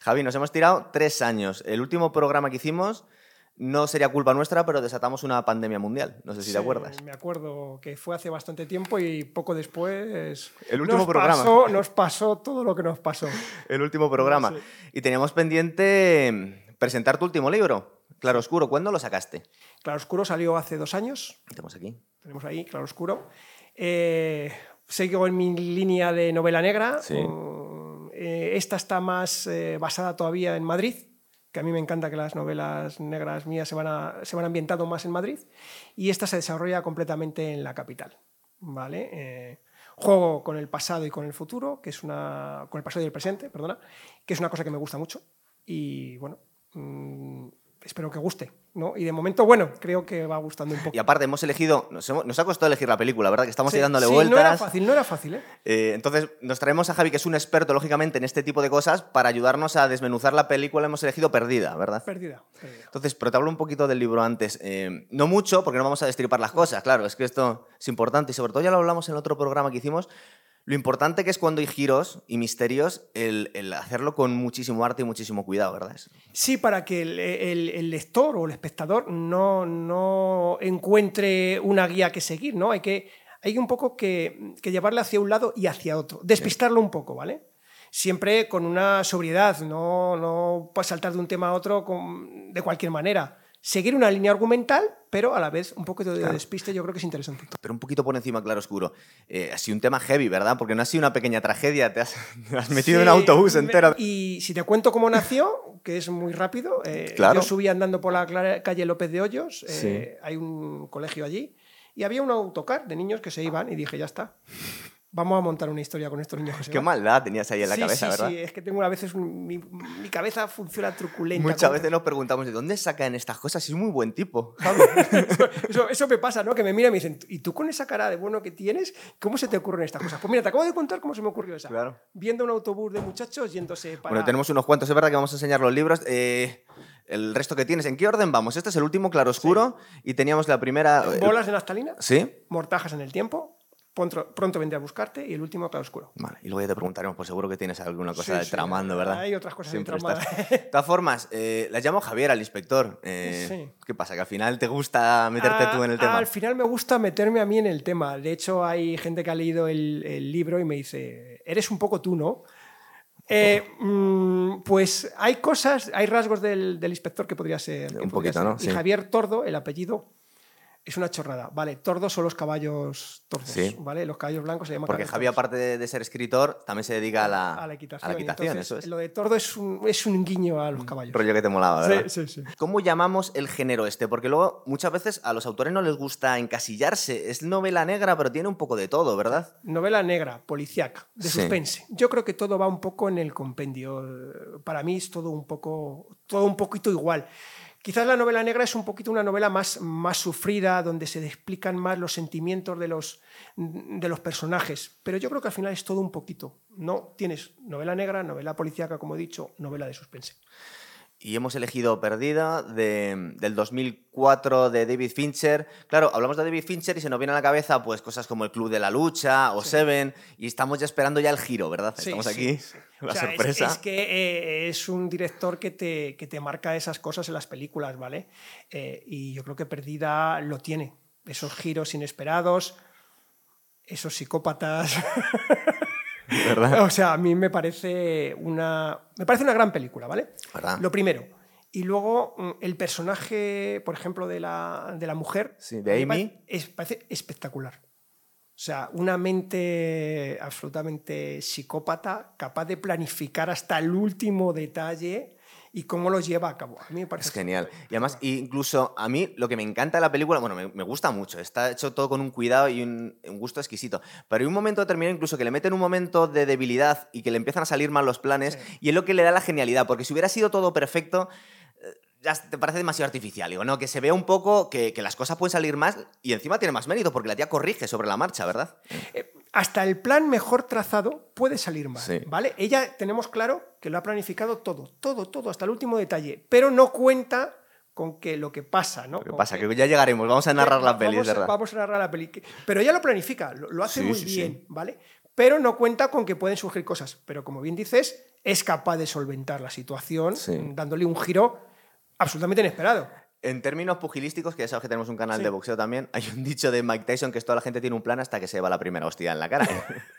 Javi, nos hemos tirado tres años. El último programa que hicimos no sería culpa nuestra, pero desatamos una pandemia mundial. No sé si te acuerdas. Me acuerdo que fue hace bastante tiempo y poco después. El último nos programa. Pasó, nos pasó todo lo que nos pasó. El último programa. Y teníamos pendiente presentar tu último libro, Claro Oscuro. ¿Cuándo lo sacaste? Claro Oscuro salió hace dos años. Tenemos aquí. Tenemos ahí, Claro Oscuro. Eh, sigo en mi línea de novela negra. Sí. Eh, esta está más eh, basada todavía en Madrid que a mí me encanta que las novelas negras mías se van, a, se van ambientando más en Madrid, y esta se desarrolla completamente en la capital. ¿vale? Eh, juego con el pasado y con el futuro, que es una. con el pasado y el presente, perdona, que es una cosa que me gusta mucho. Y bueno, mmm, espero que guste. ¿no? Y de momento, bueno, creo que va gustando un poco. Y aparte, hemos elegido, nos, hemos, nos ha costado elegir la película, ¿verdad? Que estamos Sí, dándole sí, vueltas. No era fácil, no era fácil, ¿eh? Eh, entonces, nos traemos a Javi, que es un experto, lógicamente, en este tipo de cosas, para ayudarnos a desmenuzar la película. Hemos elegido Perdida, ¿verdad? Perdida. perdida. Entonces, pero te hablo un poquito del libro antes. Eh, no mucho, porque no vamos a destripar las cosas, claro, es que esto es importante y sobre todo ya lo hablamos en el otro programa que hicimos. Lo importante que es cuando hay giros y misterios, el, el hacerlo con muchísimo arte y muchísimo cuidado, ¿verdad? Sí, para que el, el- lector o el espectador no, no encuentre una guía que seguir, ¿no? Hay que, hay un poco que, que llevarle hacia un lado y hacia otro, despistarlo un poco, ¿vale? Siempre con una sobriedad, no, no saltar de un tema a otro con- de cualquier manera. Seguir una línea argumental, pero a la vez un poco de despiste, yo creo que es interesante. Pero un poquito por encima, claro oscuro. Eh, ha sido un tema heavy, ¿verdad? Porque no ha sido una pequeña tragedia, te has, te has metido en un autobús entero. Y si te cuento cómo nació, que es muy rápido, eh, Claro. yo subí andando por la calle López de Hoyos, eh, Sí. hay un colegio allí, y había un autocar de niños que se iban y dije, ya está, vamos a montar una historia con estos niños que se Qué van". maldad tenías ahí en la Sí, cabeza, sí, ¿verdad? Sí, es que tengo a veces, un- mi, mi cabeza funciona truculenta. Muchas veces nos preguntamos de dónde sacan estas cosas. Es muy buen tipo. Eso, eso me pasa, ¿no? Que me miran y me dicen, ¿y tú con esa cara de bueno que tienes, cómo se te ocurren estas cosas? Pues mira, te acabo de contar cómo se me ocurrió esa. Claro. Viendo un autobús de muchachos yéndose para... Bueno, tenemos unos cuantos, es verdad que vamos a enseñar los libros. Eh, el resto que tienes, ¿en qué orden vamos? Este es el último claroscuro y teníamos la primera... eh, Bolas de naftalina, ¿Sí? mortajas en el tiempo, pronto, pronto vendré a buscarte y el último claroscuro. Vale, y luego ya te preguntaremos, por seguro que tienes alguna cosa Sí, sí, tramando, ¿verdad? hay otras cosas Siempre tramadas. estás. De todas formas, eh, la llamo Javier al inspector. Eh, Sí. ¿Qué pasa? ¿Que al final te gusta meterte Ah, tú en el tema? Al final me gusta meterme a mí en el tema. De hecho, hay gente que ha leído el, el libro y me dice, eres un poco tú, ¿no? Eh, mm, pues hay cosas, hay rasgos del, del inspector que podría ser. que Un podría poquito, ser. ¿no? Y Sí. Javier Tordo, el apellido, es una chorrada. Vale, tordos son los caballos tordos, Sí. ¿vale? Los caballos blancos se llaman Porque Javi, tordos. aparte de, de ser escritor, también se dedica a la, a la equitación. a la equitación, Entonces, eso es. Lo de tordo es un, es un guiño a los caballos. Rollo que te molaba, Sí, ¿verdad? sí, sí. ¿Cómo llamamos el género este? Porque luego muchas veces a los autores no les gusta encasillarse. Es novela negra, pero tiene un poco de todo, ¿verdad? Novela negra, policíaca, de Sí. suspense. Yo creo que todo va un poco en el compendio. Para mí es todo un poco, todo un poquito igual. Quizás la novela negra es un poquito una novela más, más sufrida, donde se explican más los sentimientos de los, de los personajes. Pero yo creo que al final es todo un poquito. No tienes novela negra, novela policíaca, como he dicho, novela de suspense. Y hemos elegido Perdida de- del 2004 de David Fincher. Claro, hablamos de David Fincher y se nos viene a la cabeza pues cosas como El Club de la Lucha o Seven y estamos ya esperando ya el giro, ¿verdad? Sí, Estamos aquí, sí. la O sea, es- sorpresa. Es, que eh, es un director que te, que te marca esas cosas en las películas, ¿vale? Eh, y yo creo que Perdida lo tiene. Esos giros inesperados, esos psicópatas. ¿Verdad? o sea, a mí me parece una, me parece una gran película, ¿vale? ¿Verdad? Lo primero. Y luego mm, el personaje, por ejemplo, de la, de la mujer. Sí, de Amy. es, parece espectacular. O sea, una mente absolutamente psicópata, capaz de planificar hasta el último detalle y cómo lo lleva a cabo. A mí me parece Es genial. Y además, incluso a mí lo que me encanta de la película, bueno, me, me gusta mucho, está hecho todo con un cuidado y un, un gusto exquisito. Pero hay un momento determinado incluso que le meten un momento de debilidad y que le empiezan a salir mal los planes Sí. y es lo que le da la genialidad, porque si hubiera sido todo perfecto... Ya te parece demasiado artificial, digo, ¿no? Que se vea un poco que, que las cosas pueden salir más y encima tiene más mérito porque la tía corrige sobre la marcha, ¿verdad? Eh, hasta el plan mejor trazado puede salir mal, Sí. ¿vale? Ella tenemos claro que lo ha planificado todo, todo, todo, hasta el último detalle, pero no cuenta con que lo que pasa, ¿no? Lo que pasa, que ya llegaremos, vamos a narrar la peli, es vamos, a- verdad. vamos a narrar la peli. Pero ella lo planifica, lo, lo hace Sí, muy sí, sí. bien, ¿vale? Pero no cuenta con que pueden surgir cosas. Pero como bien dices, es capaz de solventar la situación, Sí. dándole un giro absolutamente inesperado. En términos pugilísticos, que ya sabes que tenemos un canal Sí. de boxeo también, hay un dicho de Mike Tyson que es toda la gente tiene un plan hasta que se va la primera hostia en la cara.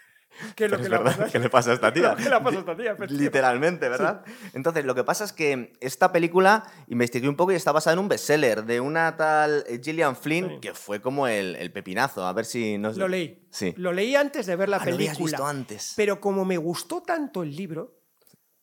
¿Qué es lo que es verdad? ¿qué le pasa a esta tía? ¿Qué le ha pasado a esta tía? Literalmente, ¿verdad? Entonces, lo que pasa es que esta película investigué un poco y está basada en un bestseller de una tal eh, Gillian Flynn, Sí. que fue como el, el pepinazo. A ver si nos. Lo leí. Sí. Lo leí antes de ver la Ah, lo película. visto antes. Pero como me gustó tanto el libro,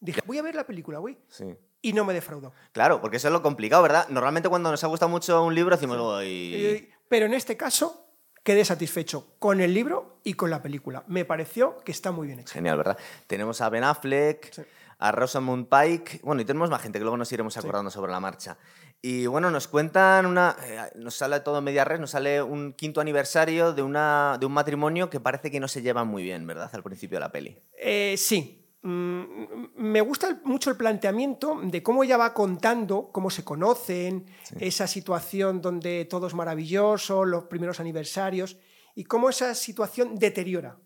dije, voy a ver la película, güey. Sí. Y no me defraudó. Claro, porque eso es lo complicado, ¿verdad? Normalmente cuando nos ha gustado mucho un libro decimos. Y- Pero en este caso quedé satisfecho con el libro y con la película. Me pareció que está muy bien hecha. Genial, ¿verdad? Tenemos a Ben Affleck, Sí. a Rosamund Pike, bueno, y tenemos más gente que luego nos iremos acordando sobre la marcha. Y bueno, nos cuentan una, eh, nos sale todo en media red, nos sale un quinto aniversario de, una, de un matrimonio que parece que no se llevan muy bien, ¿verdad? Al principio de la peli. Eh, sí. Mm, Me gusta mucho el planteamiento de cómo ella va contando cómo se conocen, esa situación donde todo es maravilloso, los primeros aniversarios, y cómo esa situación deteriora.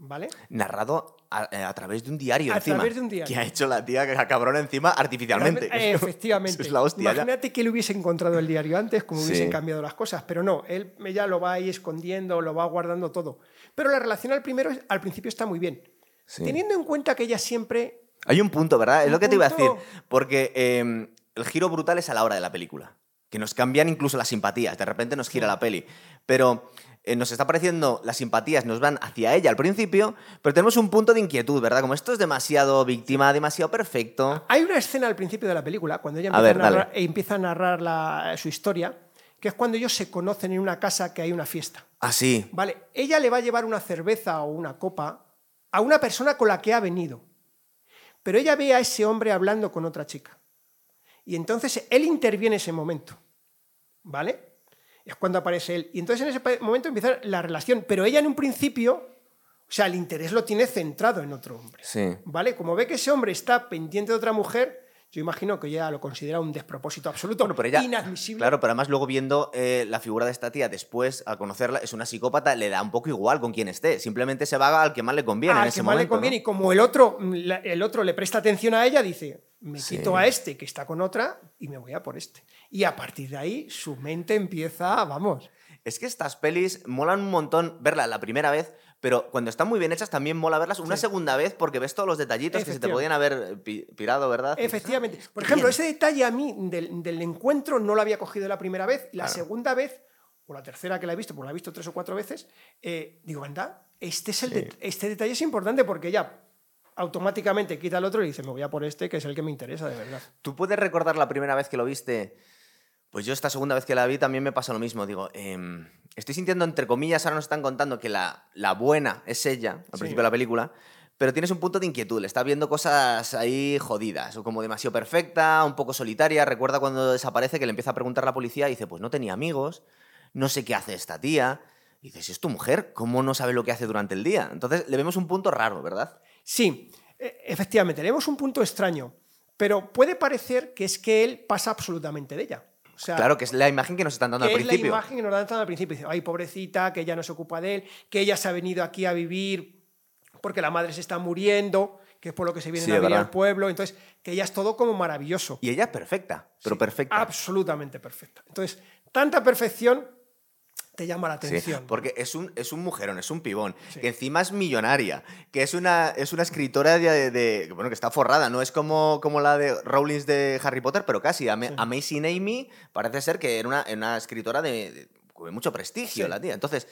¿Vale? Narrado a, eh, a través de un diario A encima. través de un diario. Que ha hecho la tía, que la cabrona encima artificialmente. Efectivamente. es la hostia. ya. Imagínate que él hubiese encontrado el diario antes, como hubiesen cambiado las cosas, pero no, él ya lo va ahí escondiendo, lo va guardando todo. Pero la relación al primero, al principio está muy bien. Sí. Teniendo en cuenta que ella siempre Hay un punto, ¿verdad? Es lo que te iba a decir. punto- Porque eh, el giro brutal es a la hora de la película. Que nos cambian incluso las simpatías. De repente nos gira la peli. Pero eh, nos está pareciendo, las simpatías nos van hacia ella al principio, pero tenemos un punto de inquietud, ¿verdad? Como esto es demasiado víctima, demasiado perfecto. Hay una escena al principio de la película, cuando ella empieza a, ver, narrar, dale. e empieza a narrar la- su historia, que es cuando ellos se conocen en una casa que hay una fiesta. Ah, sí. Vale, ella le va a llevar una cerveza o una copa a una persona con la que ha venido. Pero ella ve a ese hombre hablando con otra chica. Y entonces él interviene en ese momento. ¿Vale? Es cuando aparece él. Y entonces en ese momento empieza la relación. Pero ella en un principio, o sea, el interés lo tiene centrado en otro hombre. Sí. ¿Vale? Como ve que ese hombre está pendiente de otra mujer, yo imagino que ella lo considera un despropósito absoluto, Bueno, pero ella. inadmisible. Claro, pero además luego viendo eh, la figura de esta tía después, al conocerla, es una psicópata, le da un poco igual con quién esté. Simplemente se va al que más le conviene en al ese que más le conviene. ¿no? Y como el otro, la- el otro le presta atención a ella, dice, me Sí. quito a este que está con otra y me voy a por este. Y a partir de ahí su mente empieza, vamos. Es que estas pelis molan un montón verlas la primera vez, pero cuando están muy bien hechas también mola verlas una Sí. segunda vez porque ves todos los detallitos que se te podían haber pi- pirado, ¿verdad? Efectivamente. Por Qué ejemplo, bien. ese detalle a mí del, del encuentro no lo había cogido la primera vez. La Claro. segunda vez, o la tercera que la he visto, porque la he visto tres o cuatro veces, eh, digo, anda, este, es el Sí. det- este detalle es importante porque ella automáticamente quita al otro y dice, me voy a por este, que es el que me interesa de verdad. ¿Tú puedes recordar la primera vez que lo viste? Pues yo esta segunda vez que la vi también me pasa lo mismo. Digo, em, estoy sintiendo, entre comillas, ahora nos están contando que la, la buena es ella, al Sí. principio de la película, pero tienes un punto de inquietud. Le estás viendo cosas ahí jodidas, o como demasiado perfecta, un poco solitaria. Recuerda cuando desaparece que le empieza a preguntar a la policía y dice, pues no tenía amigos, no sé qué hace esta tía. Y dices, es tu mujer, ¿cómo no sabe lo que hace durante el día? Entonces le vemos un punto raro, ¿verdad? Sí, e- efectivamente, tenemos un punto extraño, pero puede parecer que es que él pasa absolutamente de ella. O sea, Claro, que es la imagen que nos están dando que al es la principio. imagen que nos dan al principio. Dice, ay, pobrecita, que ella no se ocupa de él, que ella se ha venido aquí a vivir porque la madre se está muriendo, que es por lo que se viene Sí, a vivir verdad. al pueblo. Entonces, que ella es todo como maravilloso. Y ella es perfecta, pero Sí, perfecta. Absolutamente perfecta. Entonces, tanta perfección te llama la Sí, atención. porque es un, es un mujerón, es un pibón, Sí. que encima es millonaria, que es una, es una escritora de, de- Bueno, que está forrada, no es como, como la de Rowling de Harry Potter, pero casi. Ame- Sí. Amazing Amy parece ser que era una, una escritora de, de- mucho prestigio, Sí. la tía. Entonces,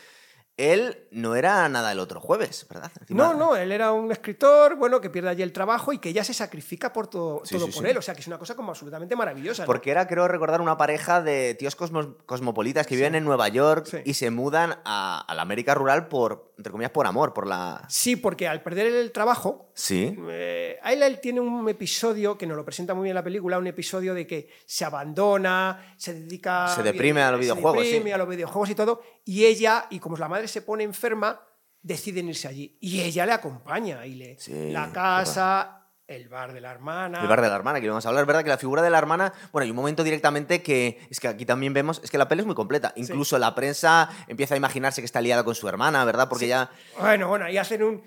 él no era nada el otro jueves, ¿verdad? Encima- No, no, él era un escritor, bueno, que pierde allí el trabajo y que ella se sacrifica por todo, Sí, todo sí, por sí. él. O sea, que es una cosa como absolutamente maravillosa. ¿no? Porque era, creo recordar, una pareja de tíos cosmopolitas que viven en Nueva York y se mudan a, a la América rural por, entre comillas, por amor, por la... Sí, porque al perder el trabajo, Sí. eh, él tiene un episodio que nos lo presenta muy bien en la película, un episodio de que se abandona, se dedica... Se deprime a los videojuegos, Se deprime a los videojuegos y todo, y ella, y como la madre se pone enferma, deciden irse allí. Y ella le acompaña, y le... Sí, la casa, el bar de la hermana... El bar de la hermana, que íbamos a hablar, verdad que la figura de la hermana, bueno, hay un momento directamente que es que aquí también vemos, es que la peli es muy completa, incluso la prensa empieza a imaginarse que está liada con su hermana, ¿verdad? Porque ya, Bueno, bueno, ahí hacen un...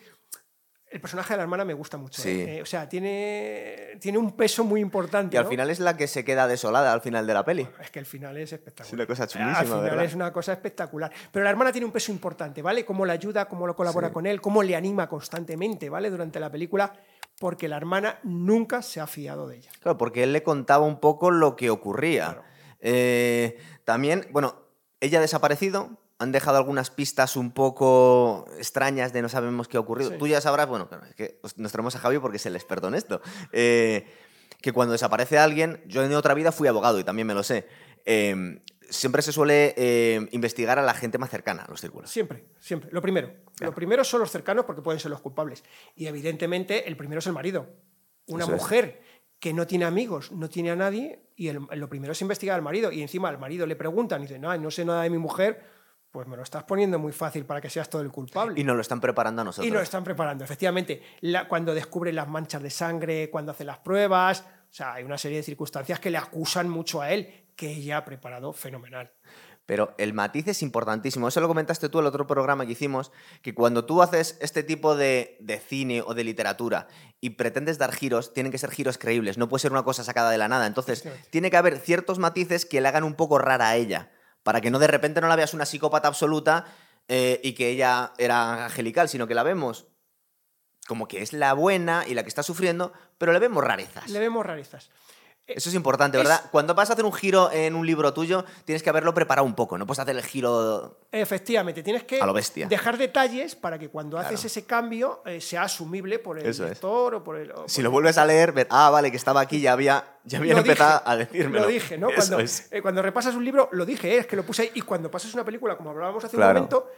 El personaje de la hermana me gusta mucho. Sí. ¿eh? O sea, tiene, tiene un peso muy importante. Y al ¿no? final es la que se queda desolada al final de la peli. Es que el final es espectacular. Es una cosa chulísima, Al final ¿verdad? es una cosa espectacular. Pero la hermana tiene un peso importante, ¿vale? Cómo le ayuda, cómo lo colabora Sí. con él, cómo le anima constantemente, ¿vale? Durante la película, porque la hermana nunca se ha fiado de ella. Claro, porque él le contaba un poco lo que ocurría. Claro. Eh, también, bueno, ella ha desaparecido. Han dejado algunas pistas un poco extrañas de no sabemos qué ha ocurrido. Sí. Tú ya sabrás, bueno, es que os- nos traemos a Javi porque es el experto en esto. eh, que cuando desaparece alguien, yo en otra vida fui abogado y también me lo sé. eh, siempre se suele eh, investigar a la gente más cercana a los círculos. Siempre, siempre. Lo primero. Claro. Lo primero son los cercanos porque pueden ser los culpables. Y evidentemente el primero es el marido. Una Eso es. mujer que no tiene amigos, no tiene a nadie, y el- lo primero es investigar al marido. Y encima al marido le preguntan y dice, no, no sé nada de mi mujer, pues me lo estás poniendo muy fácil para que seas todo el culpable. Y nos lo están preparando a nosotros. Y nos están preparando, efectivamente. La- cuando descubren las manchas de sangre, cuando hacen las pruebas. O sea, hay una serie de circunstancias que le acusan mucho a él, que ella ha preparado fenomenal. Pero el matiz es importantísimo. Eso lo comentaste tú en el otro programa que hicimos, que cuando tú haces este tipo de, de cine o de literatura y pretendes dar giros, tienen que ser giros creíbles, no puede ser una cosa sacada de la nada. Entonces, tiene que haber ciertos matices que le hagan un poco rara a ella, para que no de repente no la veas una psicópata absoluta eh, y que ella era angelical, sino que la vemos como que es la buena y la que está sufriendo, pero le vemos rarezas. Le vemos rarezas. Eso es importante, Es- ¿verdad? Cuando vas a hacer un giro en un libro tuyo, tienes que haberlo preparado un poco, no puedes hacer el giro Efectivamente, tienes que A lo bestia. dejar detalles para que cuando Claro. haces ese cambio eh, sea asumible por el Eso es. lector o por el. o Si lo vuelves a leer, ver, ah, vale, que estaba aquí, ya había, ya habían Lo empezado dije, a decírmelo. Lo dije, ¿no? Cuando, eh, cuando repasas un libro, lo dije, eh, es que lo puse ahí. Y cuando pasas una película, como hablábamos hace Claro. un momento,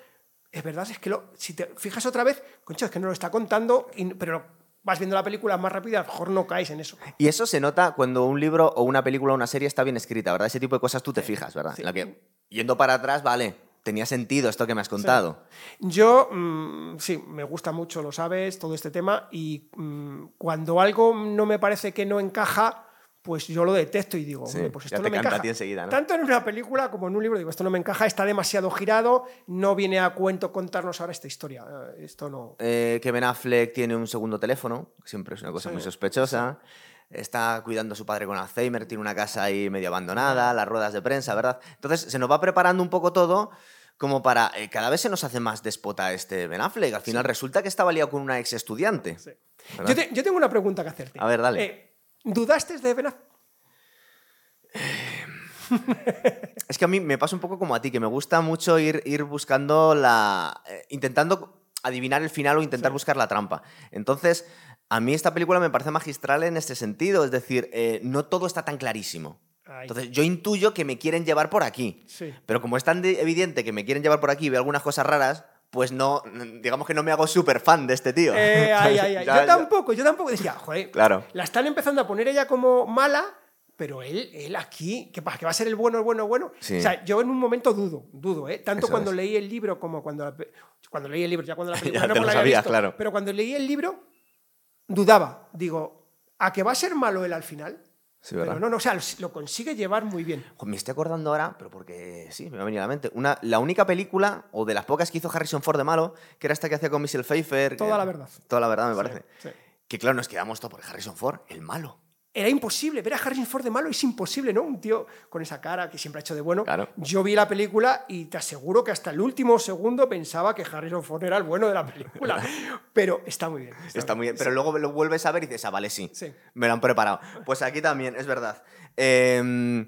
es verdad, es que lo, si te fijas otra vez, concho, es que no lo está contando, y- pero vas viendo la película más rápida, a lo mejor no caes en eso. Y eso se nota cuando un libro o una película o una serie está bien escrita, ¿verdad? Ese tipo de cosas tú te fijas, ¿verdad? Sí. En la que, yendo para atrás, vale, tenía sentido esto que me has contado. Yo, mm, sí, me gusta mucho, lo sabes, todo este tema, y mm, cuando algo no me parece que no encaja, pues yo lo detecto y digo, Sí, "Hombre, pues ya esto te no me encaja. ti enseguida, ¿no? Tanto en una película como en un libro, digo, esto no me encaja, está demasiado girado, no viene a cuento contarnos ahora esta historia. eh, Esto no. Eh, que Ben Affleck tiene un segundo teléfono, siempre es una cosa Sí, muy sospechosa. Está cuidando a su padre con Alzheimer, tiene una casa ahí medio abandonada, las ruedas de prensa, ¿verdad? Entonces se nos va preparando un poco todo como para... eh, cada vez se nos hace más despota este Ben Affleck. Al final resulta que estaba liado con una ex estudiante. Yo, te- yo tengo una pregunta que hacerte. A ver, dale. Eh, ¿Dudaste de Ben Affleck? Es que a mí me pasa un poco como a ti, que me gusta mucho ir, ir buscando la. eh, intentando adivinar el final o intentar Sí. buscar la trampa. Entonces, a mí esta película me parece magistral en este sentido. Es decir, eh, no todo está tan clarísimo. Ay, Entonces, yo intuyo que me quieren llevar por aquí. sí. Pero como es tan de- evidente que me quieren llevar por aquí y veo algunas cosas raras, pues no. Digamos que no me hago súper fan de este tío. Eh, ay, ay, ay. Ya- Yo tampoco, yo tampoco decía, joder, Claro. la están empezando a poner ella como mala, pero él, él aquí, ¿qué pasa? ¿Que va a ser el bueno, el bueno, el bueno? Sí. O sea, yo en un momento dudo, dudo, ¿eh? Tanto Eso cuando es. leí el libro como cuando, la cuando leí el libro, ya cuando la película Ya no te lo la había sabías, visto, claro. pero cuando leí el libro, dudaba. Digo, ¿a que va a ser malo él al final? Pero no, no, o sea, lo consigue llevar muy bien. Me estoy acordando ahora, pero porque sí, me va a venir a la mente. Una, la única película, o de las pocas que hizo Harrison Ford de malo, que era esta que hacía con Michelle Pfeiffer. Toda que- la verdad. Toda la verdad, me parece. Sí. Que claro, nos quedamos todos por Harrison Ford, el malo. Era imposible, ver a Harrison Ford de malo es imposible, ¿no? Un tío con esa cara que siempre ha hecho de bueno. Claro. Yo vi la película y te aseguro que hasta el último segundo pensaba que Harrison Ford era el bueno de la película. Pero está muy bien. Está muy bien. Pero luego lo vuelves a ver y dices, ah, vale, sí. Sí. Me lo han preparado. Pues aquí también, es verdad. Em,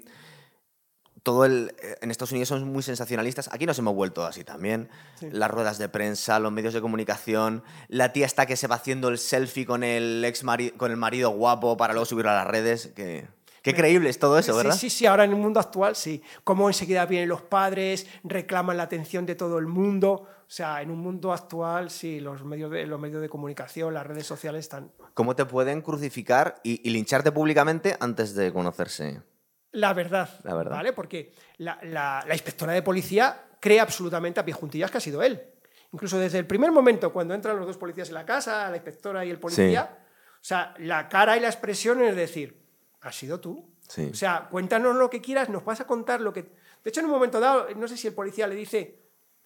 todo el. eh, En Estados Unidos son muy sensacionalistas. Aquí nos hemos vuelto así también. Sí. Las ruedas de prensa, los medios de comunicación. La tía está que se va haciendo el selfie con el ex con el marido guapo para luego subirlo a las redes. Que, qué creíble es todo eso, Sí, ¿verdad? Sí, sí, ahora en el mundo actual sí. Cómo enseguida vienen los padres, reclaman la atención de todo el mundo. O sea, en un mundo actual sí, los medios de, los medios de comunicación, las redes sociales están... ¿Cómo te pueden crucificar y, y lincharte públicamente antes de conocerse? La verdad, La verdad. ¿vale? Porque la, la- la inspectora de policía cree absolutamente a pie juntillas que ha sido él. Incluso desde el primer momento, cuando entran los dos policías en la casa, la inspectora y el policía, o sea, la cara y la expresión es decir, has sido tú. Sí. O sea, cuéntanos lo que quieras, nos vas a contar lo que... De hecho, en un momento dado, no sé si el policía le dice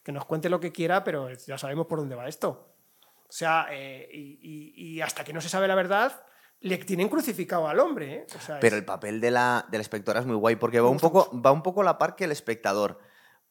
que nos cuente lo que quiera, pero ya sabemos por dónde va esto. O sea, eh, y, y- y hasta que no se sabe la verdad, le tienen crucificado al hombre. ¿eh? O sea, Pero es- el papel de la, de la inspectora es muy guay porque va un, poco, va un poco a la par que el espectador.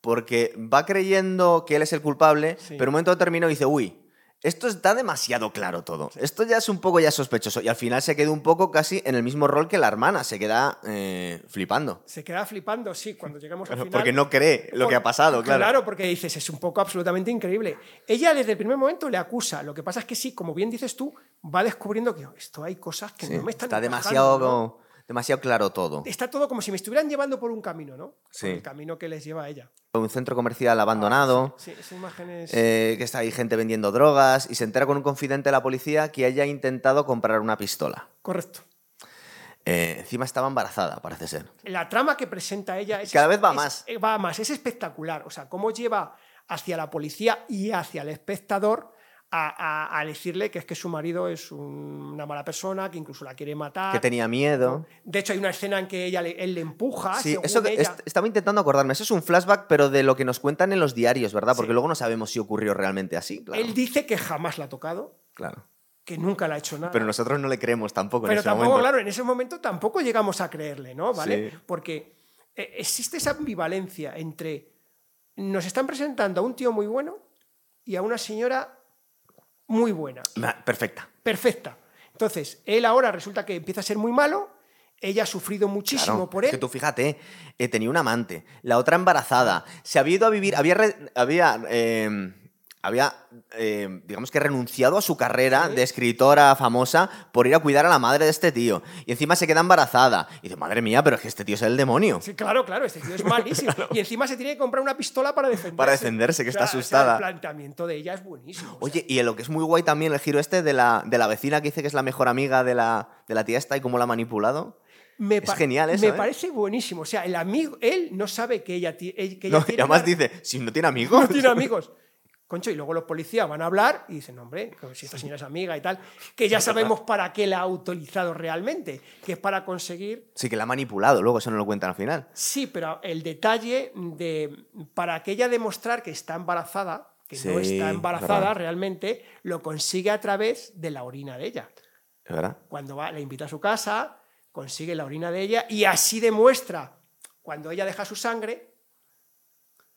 Porque va creyendo que él es el culpable, Sí. pero en un momento determinado dice, uy, esto está demasiado claro todo. Esto ya es un poco ya sospechoso. Y al final se queda un poco casi en el mismo rol que la hermana. Se queda eh, flipando. se queda flipando, sí, cuando lleguemos al final. Porque no cree lo Por- que ha pasado, claro. Claro, porque dices, es un poco absolutamente increíble. Ella desde el primer momento le acusa. Lo que pasa es que sí, como bien dices tú, va descubriendo que oh, esto hay cosas que Sí, no me están está demasiado. Demasiado claro todo. Está todo como si me estuvieran llevando por un camino, ¿no? Sí. Por el camino que les lleva a ella. Un centro comercial abandonado. Sí, esa imagen es... eh, que está ahí gente vendiendo drogas y se entera con un confidente de la policía que haya intentado comprar una pistola. Correcto. Eh, encima estaba embarazada, parece ser. La trama que presenta ella es... Cada vez va es- más. eh, Va más, es espectacular. O sea, cómo lleva hacia la policía y hacia el espectador a, a- a decirle que es que su marido es un- una mala persona, que incluso la quiere matar. Que tenía miedo. De hecho, hay una escena en que ella le- él le empuja. Sí, según eso ella. est- estaba intentando acordarme. Eso es un flashback, pero de lo que nos cuentan en los diarios, ¿verdad? Porque Sí. luego no sabemos si ocurrió realmente así. Claro. Él dice que jamás la ha tocado, claro. que nunca le ha hecho nada. Pero nosotros no le creemos tampoco en ese tampoco, momento. claro, en ese momento tampoco llegamos a creerle, ¿no? ¿Vale? Sí. Porque eh, existe esa ambivalencia entre nos están presentando a un tío muy bueno y a una señora muy buena, Perfecta. perfecta. Entonces, él ahora resulta que empieza a ser muy malo, ella ha sufrido muchísimo Claro, por es él. que tú fíjate, eh, tenía un amante, la otra embarazada, se había ido a vivir, había, re- había, eh, había eh, digamos que renunciado a su carrera de escritora famosa por ir a cuidar a la madre de este tío. Y encima se queda embarazada. Y dice, madre mía, pero es que este tío es el demonio. Sí, claro, claro, este tío es malísimo. Y encima se tiene que comprar una pistola para defenderse. Para defenderse, que está o sea, asustada. el planteamiento de ella es buenísimo. o sea, Oye, y lo que es muy guay también el giro este de la, de la vecina que dice que es la mejor amiga de la, de la tía esta y cómo la ha manipulado. me es genial eso, Me ¿eh? parece buenísimo. O sea, el amigo, él no sabe que ella, eh, que ella No, y tiene además una- dice, si no tiene amigos. no tiene amigos. Concho, y luego los policías van a hablar y dicen, "No, hombre, si esta señora es amiga y tal, que ya sabemos para qué la ha utilizado realmente, que es para conseguir. Sí, que la ha manipulado, luego eso no lo cuentan al final. Sí, pero el detalle de para que ella demostrar que está embarazada, que no está embarazada verdad. realmente, lo consigue a través de la orina de ella. ¿Es verdad? Cuando va, la invita a su casa, consigue la orina de ella y así demuestra, cuando ella deja su sangre,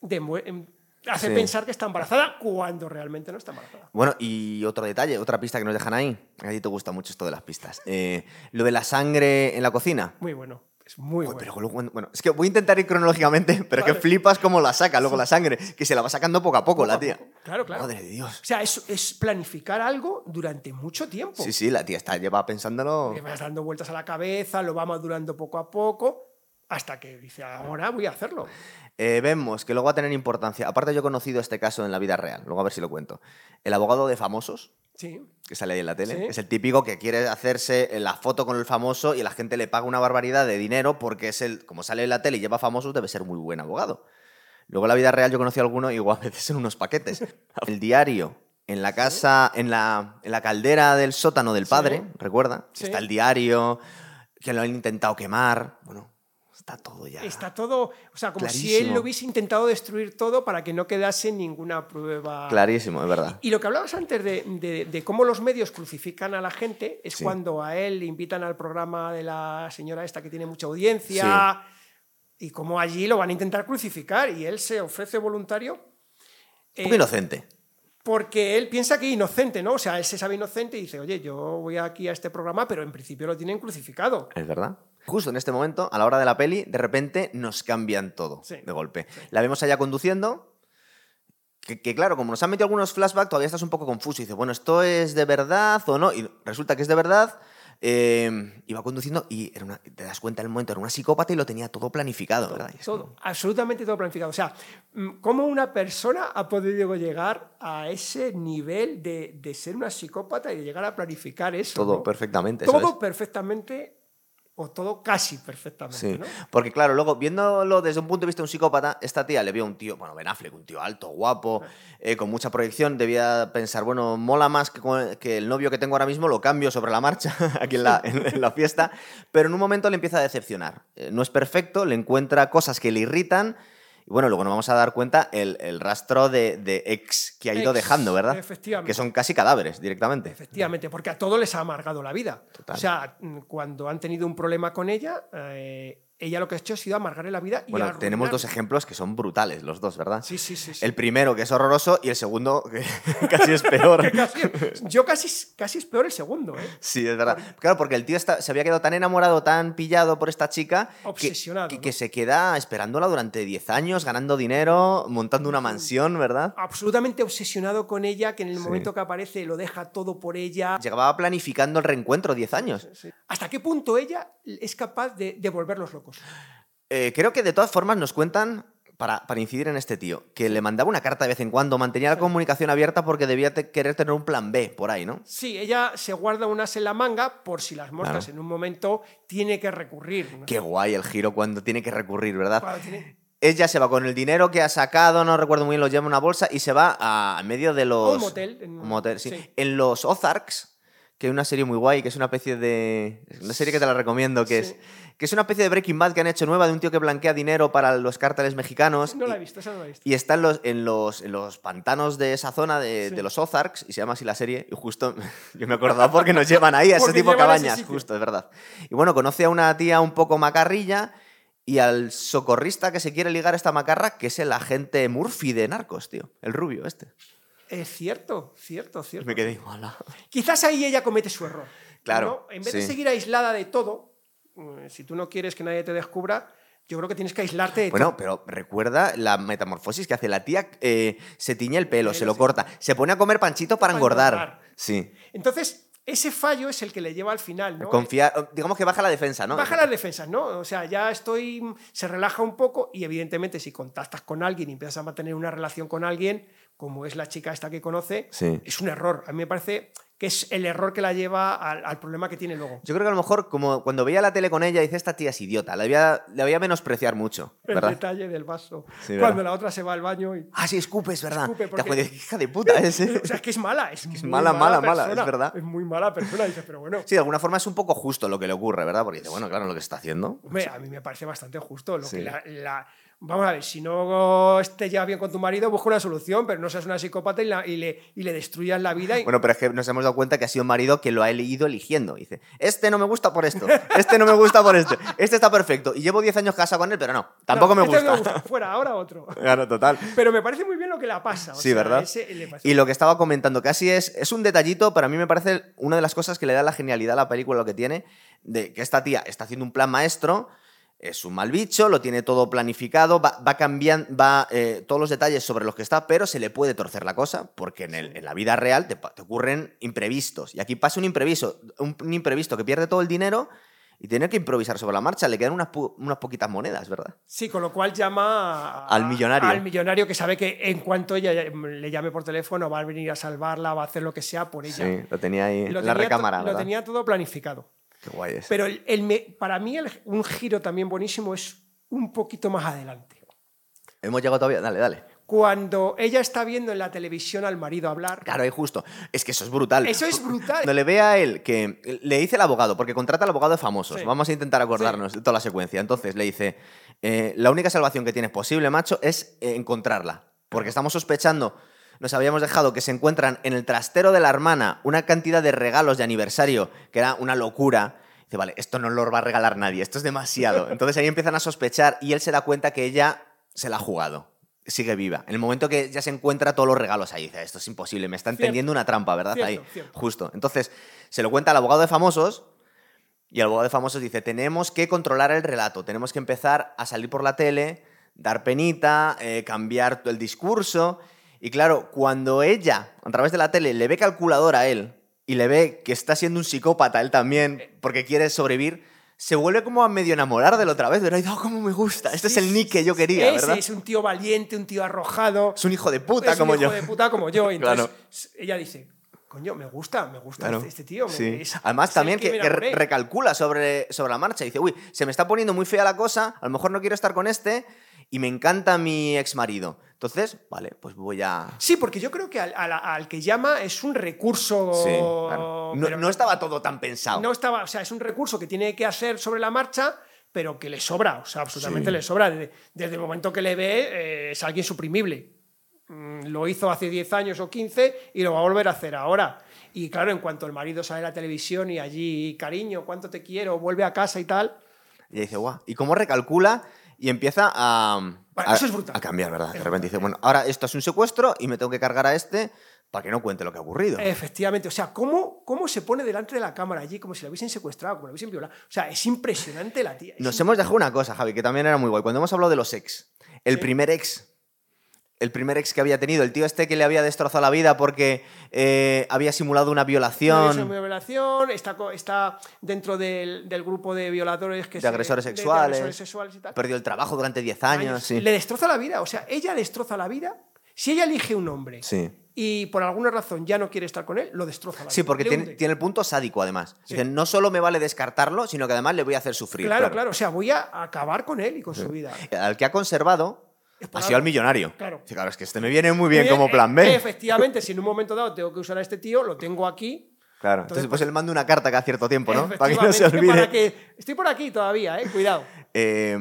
demue- em, hace Sí. pensar que está embarazada cuando realmente no está embarazada. Bueno, y otro detalle, otra pista que nos dejan ahí. A ti te gusta mucho esto de las pistas. Eh, lo de la sangre en la cocina. Muy bueno, es muy Uy, bueno. pero luego, bueno, es que voy a intentar ir cronológicamente, pero Vale. que flipas cómo la saca luego la sangre, que se la va sacando poco a poco Poco la tía. poco. Claro, claro. Madre de Dios. O sea, es, es planificar algo durante mucho tiempo. Sí, sí, la tía está, lleva pensándolo. Le vas dando vueltas a la cabeza, lo va madurando poco a poco, hasta que dice, ahora voy a hacerlo. Eh, vemos que luego va a tener importancia. Aparte, yo he conocido este caso en la vida real, luego a ver si lo cuento. El abogado de famosos, Sí, que sale ahí en la tele, Sí. es el típico que quiere hacerse la foto con el famoso y la gente le paga una barbaridad de dinero porque es el, como sale en la tele y lleva famosos, debe ser muy buen abogado. Luego en la vida real yo conocí a alguno igual a veces en unos paquetes. El diario en la casa, en la, en la caldera del sótano del Sí. padre, recuerda, Sí. está el diario, que lo han intentado quemar, bueno, está todo ya. está todo, o sea, como si él lo hubiese intentado destruir todo para que no quedase ninguna prueba. Clarísimo, es verdad. Y lo que hablabas antes de, de- de cómo los medios crucifican a la gente es Sí. cuando a él le invitan al programa de la señora esta que tiene mucha audiencia y cómo allí lo van a intentar crucificar y él se ofrece voluntario. Un eh, inocente. porque él piensa que es inocente, ¿no? O sea, él se sabe inocente y dice, oye, yo voy aquí a este programa, pero en principio lo tienen crucificado. Es verdad. Justo en este momento, a la hora de la peli, de repente nos cambian todo Sí. de golpe. La vemos allá conduciendo. Que, que claro, como nos han metido algunos flashbacks, todavía estás un poco confuso. Y dices, bueno, ¿esto es de verdad o no? Y resulta que es de verdad. eh, y va conduciendo y era una- te das cuenta en el momento, era una psicópata y lo tenía todo planificado, ¿verdad? Y es Todo, absolutamente todo planificado. O sea, mm, ¿cómo una persona ha podido llegar a ese nivel de, de ser una psicópata y de llegar a planificar eso? Todo ¿no? perfectamente. Todo perfectamente, o todo casi perfectamente, Sí, ¿no? porque claro, luego viéndolo desde un punto de vista de un psicópata, esta tía le vio a un tío, bueno, Ben Affleck, un tío alto, guapo, eh, con mucha proyección, debía pensar, bueno, mola más que, el novio que tengo ahora mismo, lo cambio sobre la marcha aquí en la, en- en la fiesta, pero en un momento le empieza a decepcionar. Eh, no es perfecto, le encuentra cosas que le irritan Y bueno, luego nos vamos a dar cuenta el, el rastro de, de ex que ha ido Ex, dejando, ¿verdad? efectivamente. Que son casi cadáveres directamente. Efectivamente, porque a todos les ha amargado la vida. Total. O sea, cuando han tenido un problema con ella, eh, ella lo que ha hecho ha sido amargarle la vida y Bueno, tenemos dos ejemplos que son brutales, los dos, ¿verdad? Sí, sí, sí. sí. El primero, que es horroroso, y el segundo, que casi es peor. Casi- yo casi, casi es peor el segundo, ¿eh? Sí, es verdad. Claro, porque el tío está- se había quedado tan enamorado, tan pillado por esta chica, Obsesionado, que, ¿no? que se queda esperándola durante 10 años, ganando dinero, montando una mansión, ¿verdad? Absolutamente obsesionado con ella, que en el Sí. momento que aparece lo deja todo por ella. Llevaba planificando el reencuentro 10 años. ¿Hasta qué punto ella es capaz de, de volverlos locos? Eh, creo que de todas formas nos cuentan, para, para incidir en este tío, que le mandaba una carta de vez en cuando, mantenía la comunicación abierta porque debía te- querer tener un plan B por ahí, ¿no? Sí, ella se guarda unas en la manga por si las moscas Claro. en un momento tiene que recurrir. ¿no? Qué guay el giro cuando tiene que recurrir, ¿verdad? Tiene- Ella se va con el dinero que ha sacado, no recuerdo muy bien, lo lleva en una bolsa y se va a, medio de los... Un motel, en- un motel, sí. sí. En los Ozarks, que es una serie muy guay, que es una especie de... Una serie que te la recomiendo, que, Sí. es, que es una especie de Breaking Bad que han hecho nueva de un tío que blanquea dinero para los cárteles mexicanos. No la he visto, esa no la he visto. Y está en los, en los, en los pantanos de esa zona de, Sí. de los Ozarks, y se llama así la serie, y justo yo me acordaba porque nos llevan ahí a ese tipo de cabañas, justo, es verdad. Y bueno, conoce a una tía un poco macarrilla y al socorrista que se quiere ligar a esta macarra, que es el agente Murphy de Narcos, tío, el rubio este. Es cierto, cierto, cierto. Me quedé mala. Quizás ahí ella comete su error. Claro, ¿no? En vez de seguir aislada de todo, si tú no quieres que nadie te descubra, yo creo que tienes que aislarte de Bueno, pero recuerda la metamorfosis que hace la tía, eh, se tiñe el pelo, El se lo sí. corta, se pone a comer panchito para Para engordar. engordar. Sí. Entonces, ese fallo es el que le lleva al final, ¿no? Confía, digamos que baja la defensa, ¿no? Baja las defensas, ¿no? O sea, ya estoy. Se relaja un poco y, evidentemente, si contactas con alguien y empiezas a mantener una relación con alguien, como es la chica esta que conoce, Sí. es un error. A mí me parece que es el error que la lleva al, al problema que tiene luego. Yo creo que a lo mejor, como cuando veía la tele con ella, dice, esta tía es idiota, la voy a, la voy a menospreciar mucho, El detalle del vaso. Sí, ¿verdad? Cuando la otra se va al baño y. Ah, sí, escupe, es verdad. Escupe, porque- hija de puta ese. O sea, es que es mala. Es, es mala, mala, mala, persona, es verdad. Es muy mala persona. Dice, pero bueno. Sí, de alguna forma es un poco justo lo que le ocurre, ¿verdad? Porque dice, bueno, claro, lo que está haciendo. Hombre, a mí me parece bastante justo. Lo Sí. que la, la- Vamos a ver, si no te llevas bien con tu marido, busca una solución, pero no seas una psicópata y, la- y le, y le destruyas la vida. Y, Bueno, pero es que nos hemos dado cuenta que ha sido un marido que lo ha ido eligiendo. Dice, este no me gusta por esto, este no me gusta por esto, este está perfecto. Y llevo 10 años casado con él, pero no, tampoco No, me este gusta. Fuera, ahora otro. Claro, total. Pero me parece muy bien lo que la pasa. o Sí, sea, ¿verdad? Y lo que estaba comentando, casi es, es un detallito, pero a mí me parece una de las cosas que le da la genialidad a la película, lo que tiene, de que esta tía está haciendo un plan maestro, es un mal bicho, lo tiene todo planificado, va, va cambiando, va eh, todos los detalles sobre los que está, pero se le puede torcer la cosa, porque en, el- en la vida real te, ocurren imprevistos. Y aquí pasa un imprevisto, un, un imprevisto que pierde todo el dinero y tiene que improvisar sobre la marcha, le quedan unas, unas poquitas monedas, ¿verdad? Sí, con lo cual llama a- Al millonario. Al millonario que sabe que en cuanto ella le llame por teléfono va a venir a salvarla, va a hacer lo que sea por ella. Sí, lo tenía ahí Lo en la tenía recámara, Lo tenía todo planificado. Qué guay es. Pero el- el me- para mí el- un giro también buenísimo es un poquito más adelante. Hemos llegado todavía, dale, dale. Cuando ella está viendo en la televisión al marido hablar, Claro, ahí justo. Es que eso es brutal. eso es brutal. Cuando le ve a él que le dice el abogado, porque contrata al abogado de famosos. Sí. Vamos a intentar acordarnos de toda la secuencia. Entonces le dice: eh, La única salvación que tienes posible, macho, es encontrarla. Porque estamos sospechando, nos habíamos dejado que se encuentran en el trastero de la hermana una cantidad de regalos de aniversario que era una locura. Dice, vale, esto no lo va a regalar nadie, esto es demasiado. Entonces ahí empiezan a sospechar y él se da cuenta que ella se la ha jugado. Sigue viva. En el momento que ya se encuentra todos los regalos ahí, dice, esto es imposible, me está Cierto. entendiendo una trampa, ¿verdad? Cierto, ahí, cierto. justo. Entonces, se lo cuenta al abogado de famosos y el abogado de famosos dice, tenemos que controlar el relato, tenemos que empezar a salir por la tele, dar penita, eh, cambiar el discurso. Y claro, cuando ella, a través de la tele, le ve calculador a él y le ve que está siendo un psicópata él también porque quiere sobrevivir, se vuelve como a medio enamorar de la otra vez. Pero, no, cómo me gusta. Este es el Nick que yo quería, Ese ¿verdad? es un tío valiente, un tío arrojado. Es un hijo de puta es como un hijo yo. de puta como yo. Entonces, Claro. ella dice, coño, me gusta, me gusta Claro. este, este tío. me- Sí. es- Además, es también que, que enamoré". recalcula sobre, sobre la marcha. Dice, uy, se me está poniendo muy fea la cosa, a lo mejor no quiero estar con este y me encanta mi ex marido. Entonces, vale, pues voy a... Sí, porque yo creo que al, al- al que llama es un recurso. Sí, claro. no, estaba todo tan pensado. no estaba, o sea, es un recurso que tiene que hacer sobre la marcha, pero que le sobra, o sea, absolutamente Sí. le sobra. Desde, desde el momento que le ve, eh, es alguien suprimible. Mm, Lo hizo hace 10 años o 15 y lo va a volver a hacer ahora. Y claro, en cuanto el marido sale a la televisión y allí, cariño, cuánto te quiero, vuelve a casa y tal, Y dice, guau. ¿Y cómo recalcula? Y empieza a, a, eso es brutal. a cambiar, ¿verdad? De repente dice, bueno, ahora esto es un secuestro y me tengo que cargar a este para que no cuente lo que ha ocurrido. Efectivamente, o sea, ¿cómo, cómo se pone delante de la cámara allí como si la hubiesen secuestrado, como la hubiesen violado? O sea, es impresionante la tía. es Nos hemos dejado una cosa, Javi, que también era muy guay. Cuando hemos hablado de los ex, el Sí. primer ex, el primer ex que había tenido, el tío este que le había destrozado la vida porque eh, había simulado una Una violación. violación, está, está dentro del, del grupo de violadores que De se- agresores de- de sexuales. agresores sexuales y tal. Perdió el trabajo durante 10 años. Sí. Le destroza la vida, o sea, ella destroza la vida. Si ella elige un hombre Sí. y por alguna razón ya no quiere estar con él, lo destroza la Sí, vida. porque tiene, tiene el punto sádico, además. Sí. Dicen, no solo me vale descartarlo, sino que además le voy a hacer sufrir. Claro, claro, o sea, voy a acabar con él y con su vida. Al que ha conservado Algo. al millonario. Claro. Sí, claro, es que este me viene muy bien Bien, como eh, plan B. Efectivamente, si en un momento dado tengo que usar a este tío, lo tengo aquí. Claro, entonces, pues él manda una carta cada cierto tiempo, ¿no? Para que no se olvide. para que- Estoy por aquí todavía, eh, cuidado. Eh,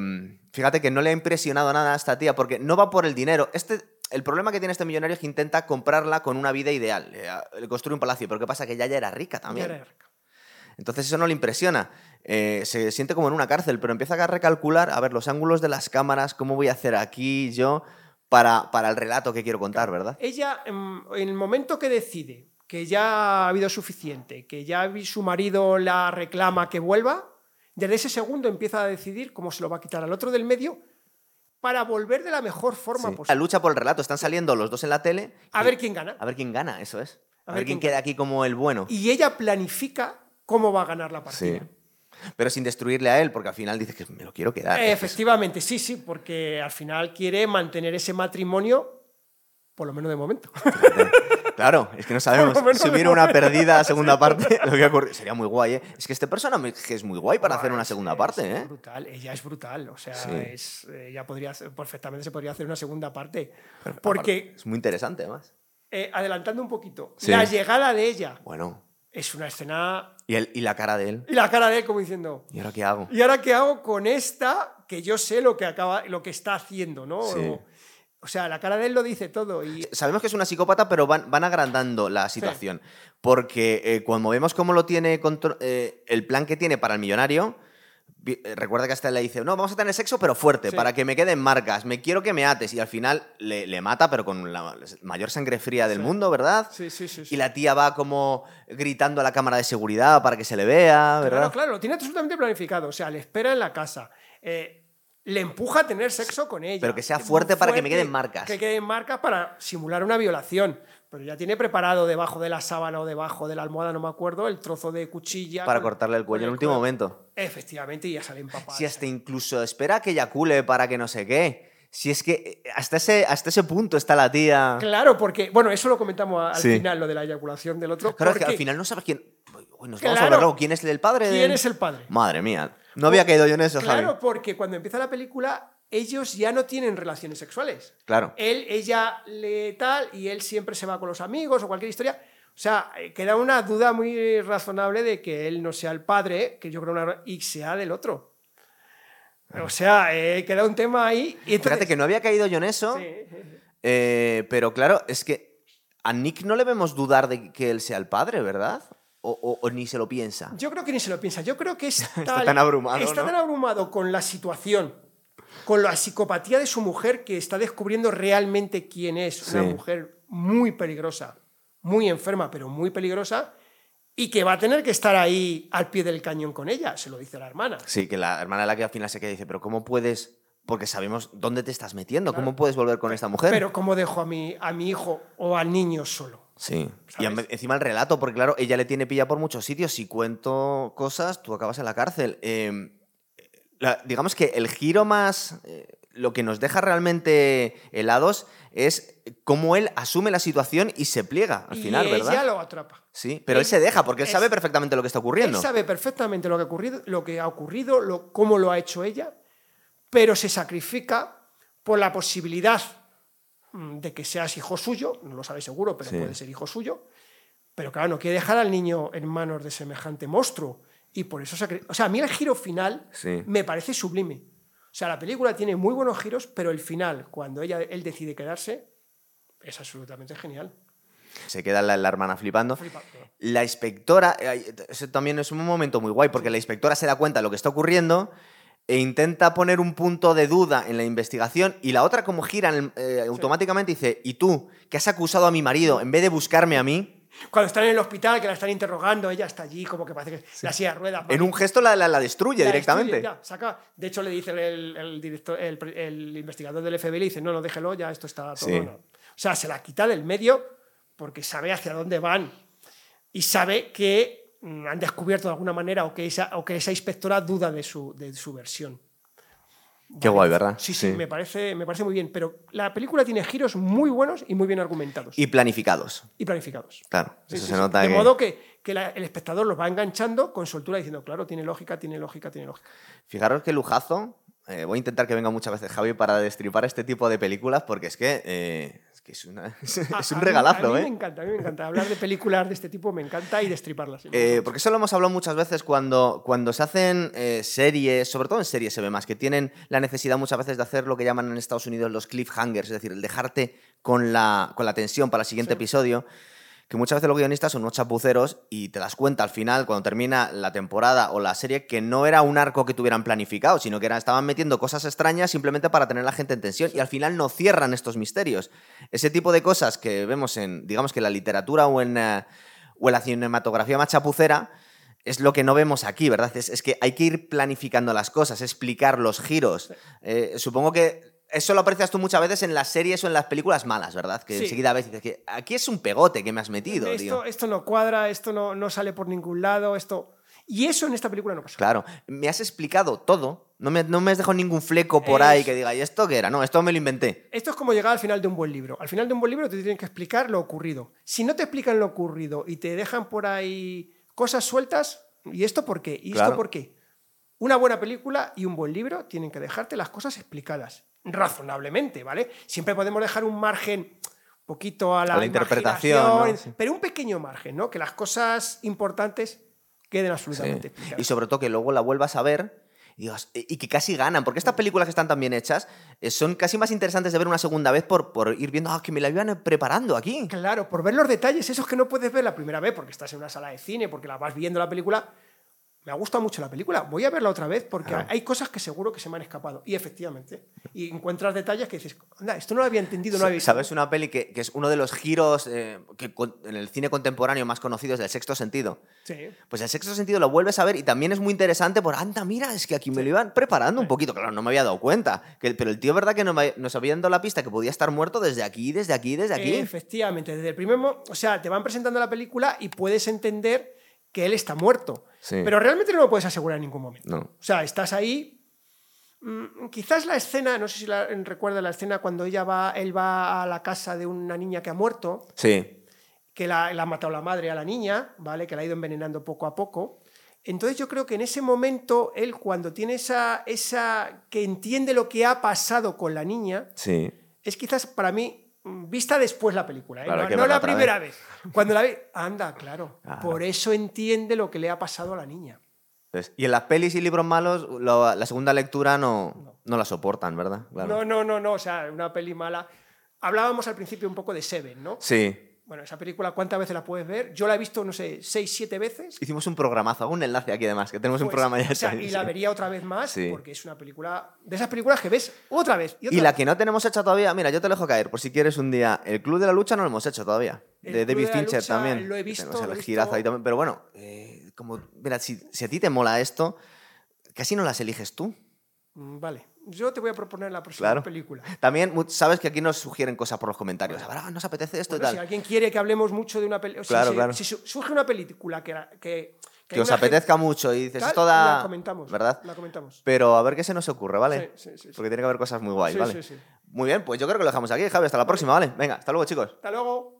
fíjate que no le ha impresionado nada a esta tía porque no va por el dinero. Este, el problema que tiene este millonario es que intenta comprarla con una vida ideal. Le, le construye un palacio, pero ¿qué pasa? Que ella ya era rica también. Ya era rica. Entonces eso no le impresiona. Eh, se siente como en una cárcel, pero empieza a recalcular, a ver, los ángulos de las cámaras, cómo voy a hacer aquí yo para, para el relato que quiero contar, ¿verdad? Ella, em, en el momento que decide que ya ha habido suficiente, que ya su marido la reclama que vuelva, desde ese segundo empieza a decidir cómo se lo va a quitar al otro del medio para volver de la mejor forma Sí. La posible. lucha por el relato. Están saliendo los dos en la tele. A y- ver quién gana. A ver quién gana, eso es. A, A ver ver quién quién queda aquí como el bueno. Y ella planifica cómo va a ganar la partida. Sí. Pero sin destruirle a él, porque al final dice que me lo quiero quedar. Eh, Efectivamente, sí, sí, porque al final quiere mantener ese matrimonio, por lo menos de momento. Claro, es que no sabemos. Si hubiera una perdida segunda parte, lo que sería muy guay, ¿eh? Es que este personaje es muy guay para hacer una segunda Es- parte, es ¿eh? brutal, ella es brutal, o sea, Sí. es, ella podría hacer- perfectamente se podría hacer una segunda parte, porque Es muy interesante, además. eh, adelantando un poquito, Sí. la llegada de ella Bueno. Es una escena Y, el, y la cara de él. y la cara de él como diciendo, ¿Y ahora qué hago? ¿y ahora qué hago con esta que yo sé lo que acaba, lo que está haciendo, no? Sí. O, o sea, la cara de él lo dice todo y Sabemos que es una psicópata, pero van, van agrandando la situación. Porque eh, cuando vemos cómo lo tiene eh, el plan que tiene para el millonario, recuerda que hasta le dice, no, vamos a tener sexo, pero fuerte, Sí. para que me queden marcas, me quiero que me ates. Y al final le, le mata, pero con la mayor sangre fría del Sí. mundo, ¿verdad? sí, sí, sí, sí. Y la tía va como gritando a la cámara de seguridad para que se le vea, ¿verdad? Claro, claro, lo tiene absolutamente planificado. O sea, le espera en la casa. eh, le empuja a tener sexo con ella. Pero que sea muy fuerte para que me fuerte, queden marcas. Que queden marcas para simular una violación. Pero ya tiene preparado debajo de la sábana o debajo de la almohada, no me acuerdo, el trozo de cuchilla. Para con- cortarle el cuello en el último momento. Efectivamente, y ya sale empapada. Si hasta incluso espera que eyacule para que no sé qué. Si es que eh, hasta ese, hasta ese punto está la tía. Claro, porque, bueno, eso lo comentamos al Sí. final, lo de la eyaculación del otro. Claro, es que porque al final no sabes quién. Uy, nos vamos a ver luego quién es el padre. ¿Quién del- es el padre? Madre mía. No había caído yo en eso, Claro, Javi. porque cuando empieza la película, ellos ya no tienen relaciones sexuales. Claro. él, ella le tal y él siempre se va con los amigos o cualquier historia. O sea, eh, queda una duda muy razonable de que él no sea el padre, que yo creo una, y sea del otro. O sea, eh, queda un tema ahí. Y entonces, Fíjate que no había caído yo en eso. Sí. eh, pero claro, es que a Nick no le vemos dudar de que él sea el padre, ¿verdad? O, o- o ni se lo piensa. Yo creo que ni se lo piensa. Yo creo que está, Está tan abrumado, Está ¿no? tan abrumado con la situación, con la psicopatía de su mujer, que está descubriendo realmente quién es. Una Sí. mujer muy peligrosa, muy enferma, pero muy peligrosa, y que va a tener que estar ahí al pie del cañón con ella, se lo dice la hermana. Sí, que la hermana de la que al final se queda dice, pero ¿cómo puedes...? Porque sabemos dónde te estás metiendo. Claro. ¿Cómo puedes volver con esta mujer? Pero ¿cómo dejo a mi, a mi hijo o al niño solo? Sí. Y encima el relato, porque claro, ella le tiene pilla por muchos sitios. Si cuento cosas, tú acabas en la cárcel. Eh, la- digamos que el giro más. eh, lo que nos deja realmente helados es cómo él asume la situación y se pliega al y final, ella ¿verdad? lo atrapa. Sí, pero él, él- se deja porque él sabe perfectamente lo que está ocurriendo. Él sabe perfectamente lo que ha ocurrido, lo que ha ocurrido lo, cómo lo ha hecho ella, pero se sacrifica por la posibilidad mm, de que seas hijo suyo, no lo sabe seguro, pero Sí. puede ser hijo suyo. Pero claro, no quiere dejar al niño en manos de semejante monstruo y por eso se ha cre- O sea, a mí el giro final Sí. me parece sublime. O sea, la película tiene muy buenos giros, pero el final, cuando ella, él decide quedarse, es absolutamente genial. Se queda la, la hermana flipando. Flipa. La inspectora, eh, eso también es un momento muy guay, porque la inspectora se da cuenta de lo que está ocurriendo e intenta poner un punto de duda en la investigación y la otra como gira eh, automáticamente dice, ¿y tú, que has acusado a mi marido en vez de buscarme a mí? Cuando están en el hospital, que la están interrogando, ella está allí, como que parece que la silla de ruedas. En un gesto la, la- la destruye La directamente. destruye, ya, saca. De hecho, le dice el, el director, el, el investigador del FBI, le dice, no, no, déjelo, ya esto está todo. Sí. no". O sea, se la quita del medio porque sabe hacia dónde van y sabe que mm, han descubierto de alguna manera o que esa, o que esa inspectora duda de su, de su versión. Qué guay, ¿verdad? Sí, sí, Me, parece, me parece muy bien. Pero la película tiene giros muy buenos y muy bien argumentados. Y planificados. y planificados. Claro, Sí, eso sí, se nota de que- modo que, que la- el espectador los va enganchando con soltura diciendo, claro, tiene lógica, tiene lógica, tiene lógica. Fijaros qué lujazo. eh, voy a intentar que venga muchas veces Javi para destripar este tipo de películas porque es que, eh, que es, una- es A- un a mí- regalazo, a mí ¿eh? me encanta, a mí me encanta. Hablar de películas de este tipo me encanta y destriparlas. Eh, porque eso lo hemos hablado muchas veces cuando, cuando se hacen eh, series, sobre todo en series se ve más, que tienen la necesidad muchas veces de hacer lo que llaman en Estados Unidos los cliffhangers, es decir, el dejarte con la, con la tensión para el siguiente Sí. episodio, que muchas veces los guionistas son unos chapuceros y te das cuenta al final, cuando termina la temporada o la serie, que no era un arco que tuvieran planificado, sino que era, estaban metiendo cosas extrañas simplemente para tener a la gente en tensión y al final no cierran estos misterios. Ese tipo de cosas que vemos en, digamos que en la literatura o en, eh, o en la cinematografía más chapucera, es lo que no vemos aquí, ¿verdad? Es, es que hay que ir planificando las cosas, explicar los giros. Eh, supongo que eso lo aprecias tú muchas veces en las series o en las películas malas, ¿verdad? Que Sí. enseguida ves y dices que aquí es un pegote que me has metido, tío. esto, no cuadra, esto no, no sale por ningún lado, esto... Y eso en esta película no pasa. Claro, me has explicado todo. No me, no me has dejado ningún fleco por Es- ahí que diga, ¿y esto qué era? No, esto me lo inventé. Esto es como llegar al final de un buen libro. Al final de un buen libro te tienen que explicar lo ocurrido. Si no te explican lo ocurrido y te dejan por ahí cosas sueltas, ¿y esto por qué? ¿Y Claro. esto por qué? Una buena película y un buen libro tienen que dejarte las cosas explicadas, razonablemente, ¿vale? Siempre podemos dejar un margen poquito a la, A la interpretación. Sí. pero un pequeño margen, ¿no? Que las cosas importantes queden Sí. absolutamente explicadas. Y sobre todo que luego la vuelvas a ver y, digas, y que casi ganan, porque estas películas que están tan bien hechas eh, son casi más interesantes de ver una segunda vez por, por ir viendo, ah, que me la iban preparando aquí. Claro, por ver los detalles, esos que no puedes ver la primera vez porque estás en una sala de cine, porque la vas viendo la película. Me ha gustado mucho la película, voy a verla otra vez porque Claro. hay cosas que seguro que se me han escapado. Y efectivamente, y encuentras detalles que dices, anda, esto no lo había entendido, no lo había visto". ¿Sabes una peli que, que es uno de los giros eh, que en el cine contemporáneo más conocidos del sexto sentido? Sí. Pues el sexto sentido lo vuelves a ver y también es muy interesante por, anda, mira, es que aquí me lo iban preparando un poquito. Claro, no me había dado cuenta. Que, pero el tío, ¿verdad? Que no me- nos había dado la pista que podía estar muerto desde aquí, desde aquí, desde aquí. Efectivamente, desde el primer o sea, te van presentando la película y puedes entender que él está muerto. Sí. Pero realmente no lo puedes asegurar en ningún momento. No. O sea, estás ahí. mm, Quizás la escena, no sé si la, recuerda la escena cuando ella va, él va a la casa de una niña que ha muerto, Sí. que la, la ha matado la madre a la niña, ¿vale? Que la ha ido envenenando poco a poco. Entonces yo creo que en ese momento él cuando tiene esa, esa que entiende lo que ha pasado con la niña, Sí. es quizás para mí mm, vista después la película, ¿eh? Claro, no, la primera vez. Cuando la ve, anda, claro, Claro. Por eso entiende lo que le ha pasado a la niña. Entonces, y en las pelis y libros malos, lo- la segunda lectura no, no la soportan, ¿verdad? Claro. No, no, no, no, o sea, una peli mala. Hablábamos al principio un poco de Seven, ¿no? Sí. Bueno, esa película, ¿cuántas veces la puedes ver? Yo la he visto, no sé, seis, siete veces. Hicimos un programazo, un enlace aquí además, que tenemos un Pues, programa ya o sea, hecho. y la vería otra vez más Sí. porque es una película de esas películas que ves otra vez. Y, otra Y la vez. que no tenemos hecha todavía, mira, yo te dejo caer, por si quieres un día. El Club de la Lucha no lo hemos hecho todavía. El de Club David de Fincher Lucha también. lo he visto, tenemos lo he el visto. girazo ahí también. Pero bueno, eh, como, mira, si, si a ti te mola esto, casi no las eliges tú. Mm, Vale, yo te voy a proponer la próxima Claro. película. También sabes que aquí nos sugieren cosas por los comentarios. A ver, ah, nos apetece esto Bueno, y si tal. alguien quiere que hablemos mucho de una película, Claro, si, claro. si su- surge una película que, que, os gente- apetezca mucho y dices, esto da. la comentamos, ¿Verdad? La comentamos. Pero a ver qué se nos ocurre, ¿vale? Sí, sí, sí. Porque tiene que haber cosas muy guays, Sí, ¿vale? sí, sí. Muy bien, pues yo creo que lo dejamos aquí, Javi. Hasta la próxima, ¿vale? Venga, hasta luego, chicos. Hasta luego.